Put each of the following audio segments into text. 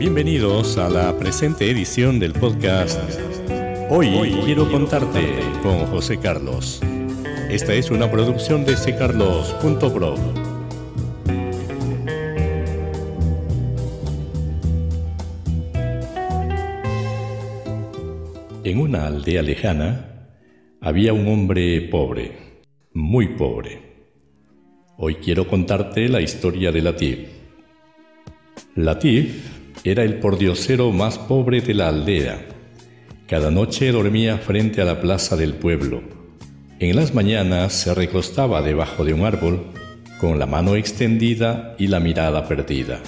Bienvenidos a la presente edición del podcast Hoy quiero contarte con José Carlos. Esta es una producción de ccarlos.pro. En una aldea lejana había un hombre pobre, muy pobre. Hoy quiero contarte la historia de Latif. Latif era el pordiosero más pobre de la aldea. Cada noche dormía frente a la plaza del pueblo. En las mañanas se recostaba debajo de un árbol, con la mano extendida y la mirada perdida.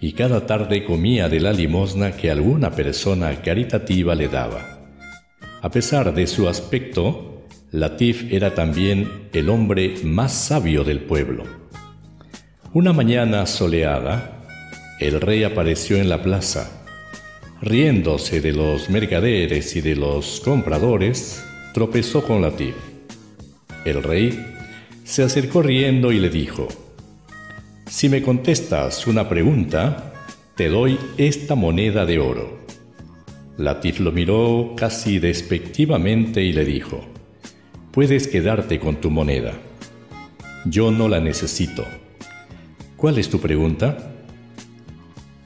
Y cada tarde comía de la limosna que alguna persona caritativa le daba. A pesar de su aspecto, Latif era también el hombre más sabio del pueblo. Una mañana soleada, el rey apareció en la plaza. Riéndose de los mercaderes y de los compradores, tropezó con Latif. El rey se acercó riendo y le dijo, Si me contestas una pregunta, te doy esta moneda de oro. Latif lo miró casi despectivamente y le dijo, Puedes quedarte con tu moneda. Yo no la necesito. ¿Cuál es tu pregunta?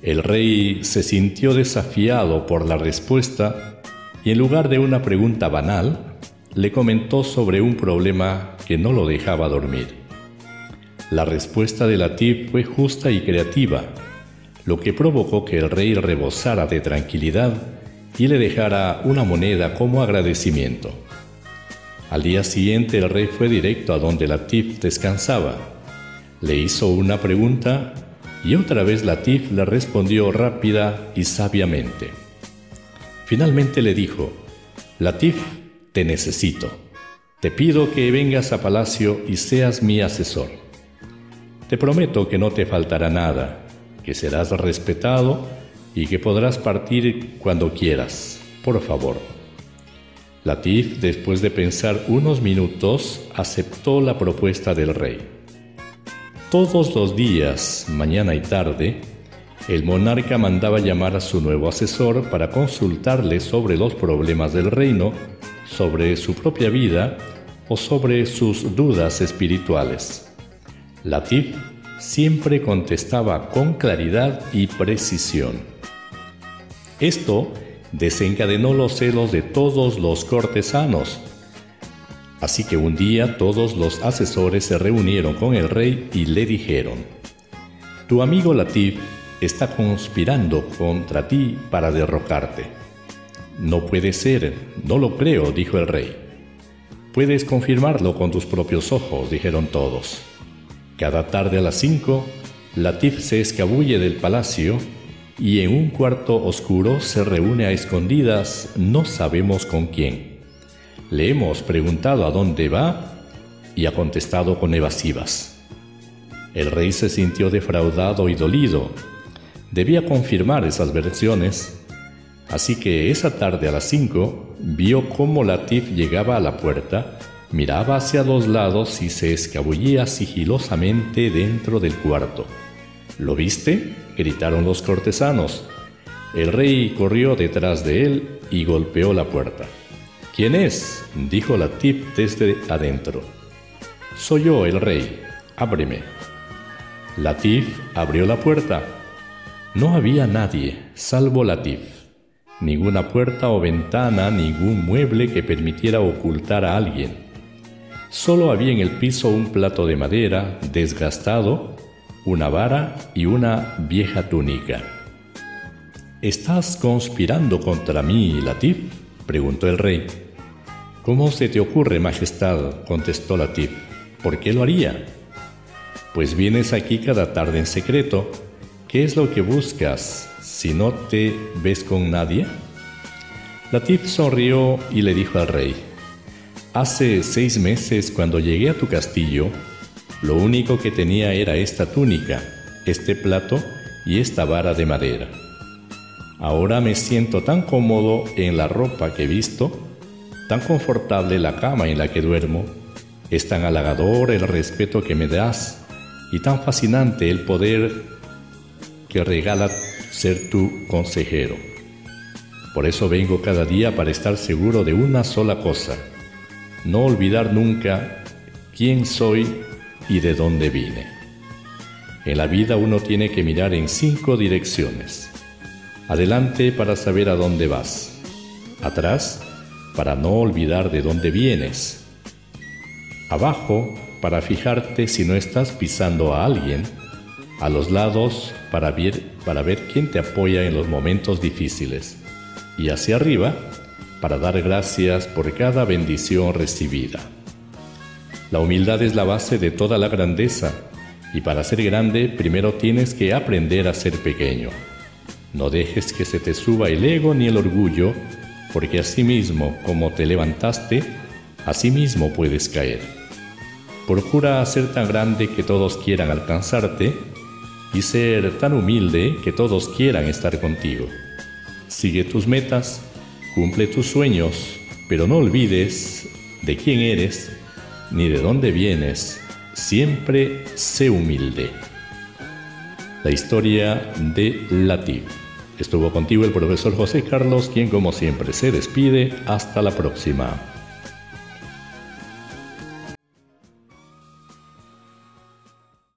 El rey se sintió desafiado por la respuesta y en lugar de una pregunta banal, le comentó sobre un problema que no lo dejaba dormir. La respuesta de Latif fue justa y creativa, lo que provocó que el rey rebosara de tranquilidad y le dejara una moneda como agradecimiento. Al día siguiente el rey fue directo a donde Latif descansaba. Le hizo una pregunta y otra vez Latif le respondió rápida y sabiamente. Finalmente le dijo, Latif, te necesito. Te pido que vengas a palacio y seas mi asesor. Te prometo que no te faltará nada, que serás respetado y que podrás partir cuando quieras. Por favor. Latif, después de pensar unos minutos, aceptó la propuesta del rey. Todos los días, mañana y tarde, el monarca mandaba llamar a su nuevo asesor para consultarle sobre los problemas del reino, sobre su propia vida o sobre sus dudas espirituales. Latif siempre contestaba con claridad y precisión. Esto desencadenó los celos de todos los cortesanos, Así que un día todos los asesores se reunieron con el rey y le dijeron, Tu amigo Latif está conspirando contra ti para derrocarte. No puede ser, no lo creo, dijo el rey. Puedes confirmarlo con tus propios ojos, dijeron todos. Cada tarde a las cinco, Latif se escabulle del palacio y en un cuarto oscuro se reúne a escondidas, no sabemos con quién. Le hemos preguntado a dónde va y ha contestado con evasivas. El rey se sintió defraudado y dolido. Debía confirmar esas versiones, así que esa tarde a las cinco vio cómo Latif llegaba a la puerta, miraba hacia los lados y se escabullía sigilosamente dentro del cuarto. ¿Lo viste? gritaron los cortesanos. El rey corrió detrás de él y golpeó la puerta. ¿Quién es? dijo Latif desde adentro. Soy yo, el rey. Ábreme. Latif abrió la puerta. No había nadie, salvo Latif. Ninguna puerta o ventana, ningún mueble que permitiera ocultar a alguien. Solo había en el piso un plato de madera desgastado, una vara y una vieja túnica. ¿Estás conspirando contra mí, Latif? preguntó el rey. ¿Cómo se te ocurre, Majestad? contestó Latif. ¿Por qué lo haría? Pues vienes aquí cada tarde en secreto. ¿Qué es lo que buscas si no te ves con nadie? Latif sonrió y le dijo al rey, Hace seis meses cuando llegué a tu castillo, lo único que tenía era esta túnica, este plato y esta vara de madera. Ahora me siento tan cómodo en la ropa que he visto tan confortable la cama en la que duermo, es tan halagador el respeto que me das y tan fascinante el poder que regala ser tu consejero. Por eso vengo cada día para estar seguro de una sola cosa, no olvidar nunca quién soy y de dónde vine. En la vida uno tiene que mirar en cinco direcciones. Adelante para saber a dónde vas. Atrás para no olvidar de dónde vienes. Abajo para fijarte si no estás pisando a alguien. A los lados para ver, para ver quién te apoya en los momentos difíciles. Y hacia arriba para dar gracias por cada bendición recibida. La humildad es la base de toda la grandeza y para ser grande primero tienes que aprender a ser pequeño. No dejes que se te suba el ego ni el orgullo, porque así mismo como te levantaste, así mismo puedes caer. Procura ser tan grande que todos quieran alcanzarte y ser tan humilde que todos quieran estar contigo. Sigue tus metas, cumple tus sueños, pero no olvides de quién eres ni de dónde vienes, siempre sé humilde. La historia de Latif. Estuvo contigo el profesor José Carlos, quien como siempre se despide. Hasta la próxima.